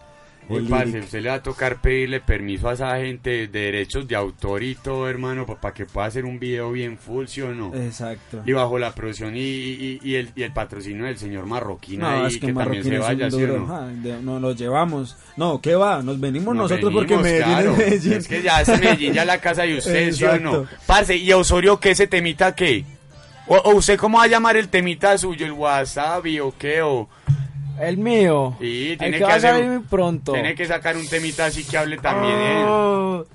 Uy, El parce, lyric. usted le va a tocar pedirle permiso a esa gente de derechos de autor y todo, hermano, para que pueda hacer un video bien full, ¿sí o no? Exacto. Y bajo la producción y, y, y el, y el patrocinio del señor Marroquín No, ahí, es que, que, también se vaya, ¿sí o no? De- no los llevamos. No, ¿qué va? Nos venimos Nos nosotros porque venimos, Medellín claro. es Medellín. Es que ya es Medellín, ya la casa de usted, ¿sí o no? Parce, ¿y Osorio qué ese temita qué? ¿O, o usted cómo va a llamar el temita suyo, el wasabi o qué? O... El mío. Sí, El tiene que que, va a salir pronto. Tiene que sacar un temita así que hable también él. Oh,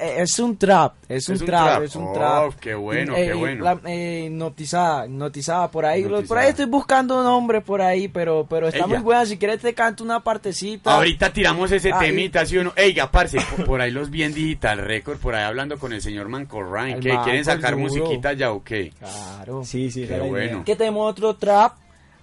eh, Es un trap, es un, Es un trap, trap. es un Oh, trap. qué bueno, Eh, qué bueno. la- eh, hipnotizada, hipnotizada por ahí. Por ahí estoy buscando nombres por ahí, pero pero está Ella. muy buena. Si quieres te canto una partecita. Ahorita tiramos ese Ahí. temita, ¿sí o no? Eiga, parce, por, ahí los vi en Digital Record, por ahí hablando con el señor Manco Ryan. El ¿Qué? ¿Quieren sacar musiquita ya o qué? Claro. Sí, sí, Qué bueno. Que tenemos otro trap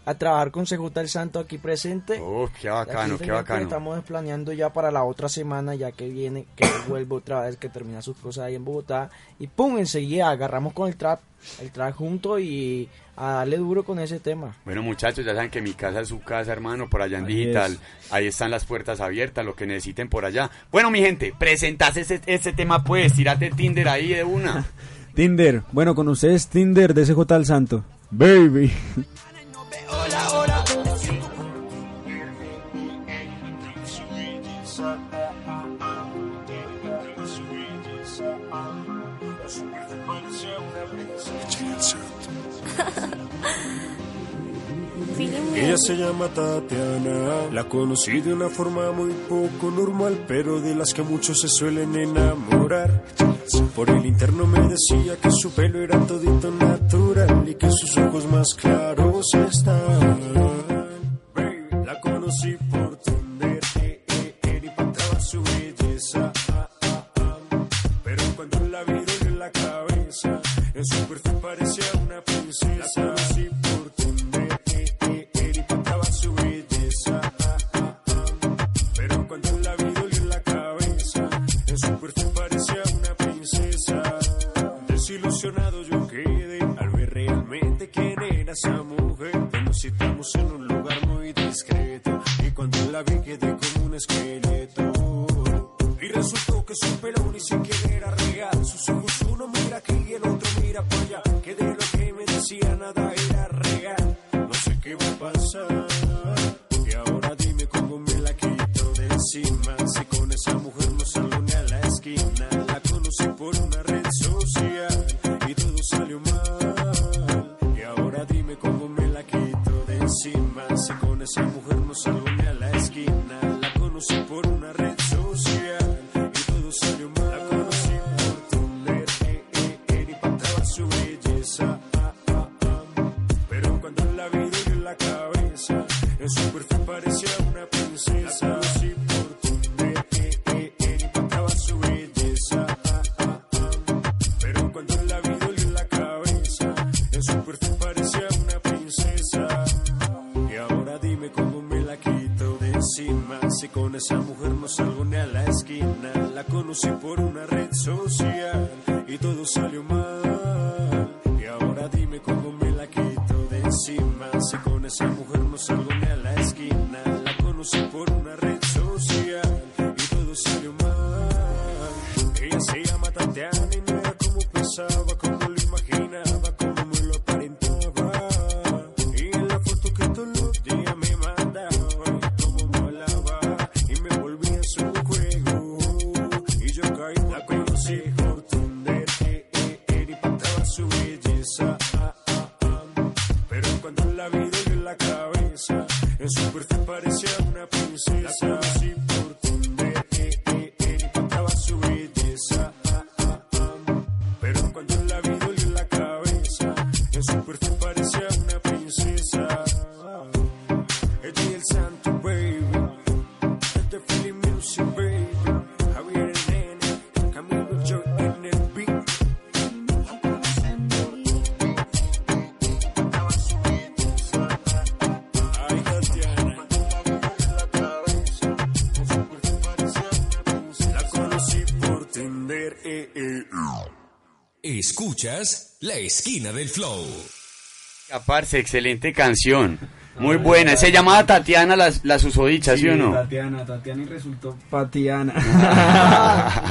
a trabajar con CJ el Santo aquí presente. Uf, qué bacano, Aquí qué que bacano. Estamos planeando ya para la otra semana, ya que viene, que vuelvo otra vez, que termina sus cosas ahí en Bogotá. Y pum, enseguida agarramos con el trap, el trap junto y a darle duro con ese tema. Bueno, muchachos, ya saben que mi casa es su casa, hermano, por allá en Ahí digital. es. Ahí están las puertas abiertas, lo que necesiten por allá. Bueno, mi gente, presentase ese, ese tema, pues, tírate Tinder ahí de una. Tinder. Bueno, con ustedes Tinder de SJ al Santo. Baby. Ella se llama Tatiana, la conocí de una forma muy poco normal, pero de las que muchos se suelen enamorar. Por el interno me decía que su pelo era todito natural y que sus ojos más claros están. La conocí por Tinder, eh, eh, eh, y impactaba su belleza. Pero cuando la vi en la cabeza, en su perfil parecía una princesa. Si Si con esa Escuchas La Esquina del Flow. Parce, excelente canción. Muy buena. Se llamaba Tatiana la, la susodicha, ¿sí, o no? Tatiana, Tatiana y resultó Patiana.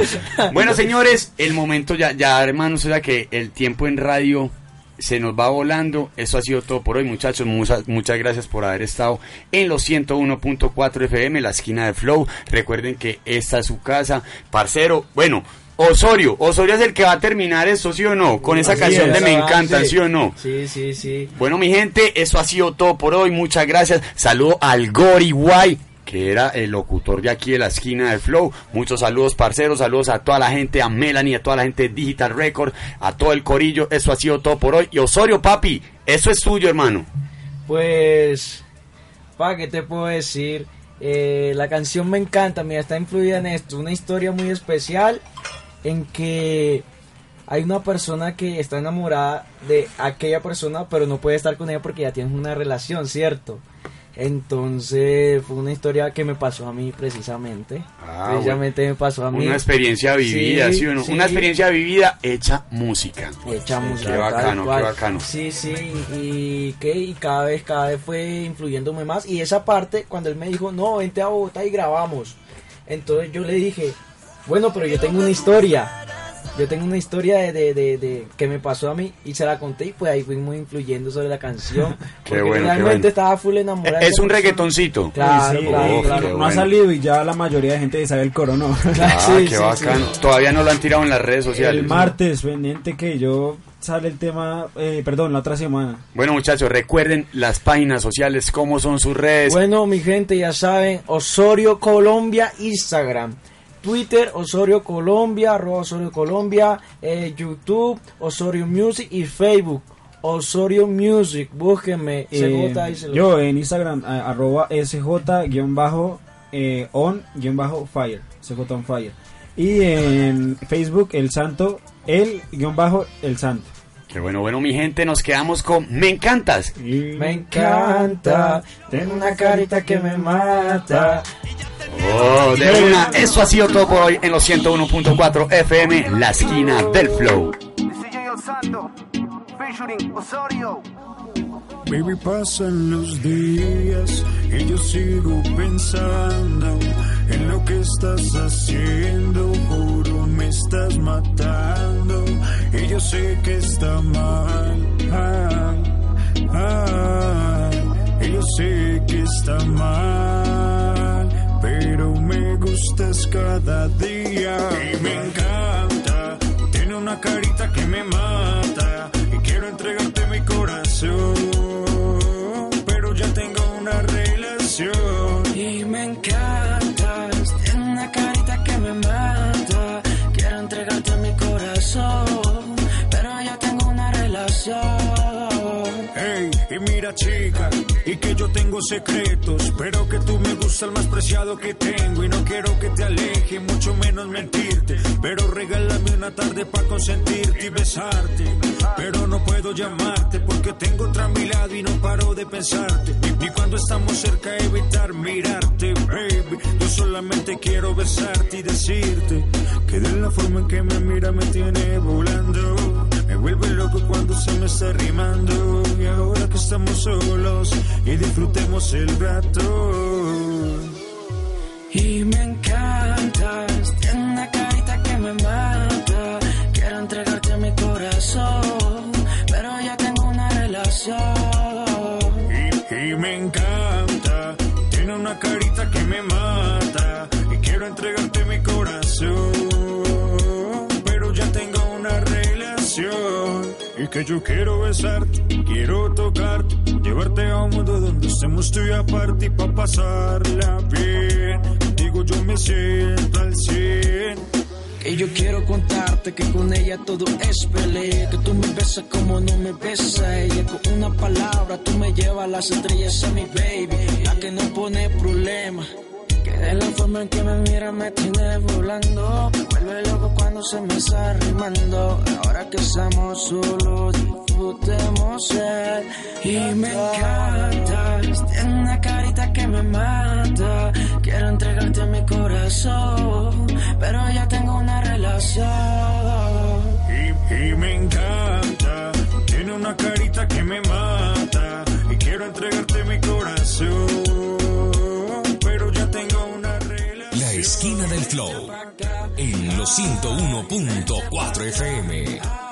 Bueno, señores, el momento ya, ya hermanos, o sea que el tiempo en radio se nos va volando. Eso ha sido todo por hoy, muchachos. Muchas, muchas gracias por haber estado en los 101.4 FM, la esquina de Flow. Recuerden que esta es su casa. Parcero, bueno. Osorio, Osorio es el que va a terminar esto, ¿sí o no? Con esa Así canción es, de Me. Encanta, ¿sí o no? Sí, sí, sí. Bueno, mi gente, eso ha sido todo por hoy. Muchas gracias. Saludo al Gori Guay, que era el locutor de aquí de la esquina del Flow. Muchos saludos, parceros. Saludos a toda la gente, a Melanie, a toda la gente de Digital Record, a todo el corillo. Eso ha sido todo por hoy. Y Osorio, papi, eso es tuyo, hermano. Pues, pa, ¿qué te puedo decir? Eh, la canción me encanta, mira, está influida en esto. Una historia muy especial en que hay una persona que está enamorada de aquella persona, pero no puede estar con ella porque ya tienen una relación, ¿cierto? Entonces fue una historia que me pasó a mí precisamente. Ah, precisamente me pasó a mí. Una experiencia vivida, ¿sí, Sí, o no? sí. Una experiencia vivida hecha música. Hecha música. Qué bacano, qué bacano. Sí, sí, y, que, y cada vez, cada vez fue influyéndome más. Y esa parte, cuando él me dijo, no, vente a Bogotá y grabamos. Entonces yo le dije, bueno, pero yo tengo una historia. Yo tengo una historia de, de, de- de- que me pasó a mí y se la conté y pues ahí fuimos influyendo sobre la canción. Qué porque bueno, qué realmente bueno. estaba full enamorada. Es un reggaetoncito. Claro, Sí, claro, Oh, claro. no ha salido y ya la mayoría de gente sabe el coro, ¿no? Ah, Sí, qué sí, bacano. sí. Todavía no lo han tirado en las redes sociales. El martes, pendiente que yo sale el tema, eh, perdón, la otra semana. Bueno, muchachos, recuerden las páginas sociales, cómo son sus redes. Bueno, mi gente, ya saben, Osorio Colombia, Instagram. Twitter, Osorio Colombia, arroba Osorio Colombia, eh, YouTube, Osorio Music y Facebook, Osorio Music. Búsquenme, Eh, CJ yo en Instagram, arroba SJ-on-fire, CJ on fire. Y en Facebook, el santo, el guion bajo, el santo. Qué bueno, bueno, mi gente, nos quedamos con Me Encantas. Me encanta, tengo una carita que me mata. Oh, de una. Eso ha sido todo por hoy en los 101.4 FM, la esquina del flow. Baby, pasan los días y yo sigo pensando en lo que estás haciendo. Juro, me estás matando y yo sé que está mal. Ay, ay, y yo sé que está mal, pero me gustas cada día y me encanta. Tiene una carita que me mata y quiero entregarte mi corazón, pero ya tengo una relación. Y me encantas, tiene una carita que me mata. Quiero entregarte mi corazón, pero ya tengo una relación. Hey, y mira chica, y que yo tengo secretos, pero que tú me gustas el más preciado que tengo y no quiero que te aleje, mucho menos mentirte, pero regálame una tarde para consentirte y besarte, pero no puedo llamarte porque tengo otra a mi lado y no paro de pensarte, ni cuando estamos cerca evitar mirarte, baby. Yo solamente quiero besarte y decirte que de la forma en que me mira me tiene volando. Vuelve loco cuando se me está rimando. Y ahora que estamos solos y disfrutemos el rato. Y me relación. Y que yo quiero besarte, quiero tocarte, llevarte a un mundo donde estemos tú y aparte y pa' pasarla bien. Contigo yo me siento al cien. Que yo quiero contarte que con ella todo es pelea. Que tú me besas como no me besa ella. Con una palabra tú me llevas las estrellas a mi baby. La que no pone problema. De la forma en que me mira me tiene volando. Vuelve loco cuando se me está rimando. Ahora que estamos solos, disfrutemos él. Y me encantas, tiene una carita que me mata. Quiero entregarte mi corazón, pero ya tengo una relación. Y, y me encanta, tiene una carita que me mata. Y quiero entregarte mi corazón, esquina del flow. En los 101.4 FM.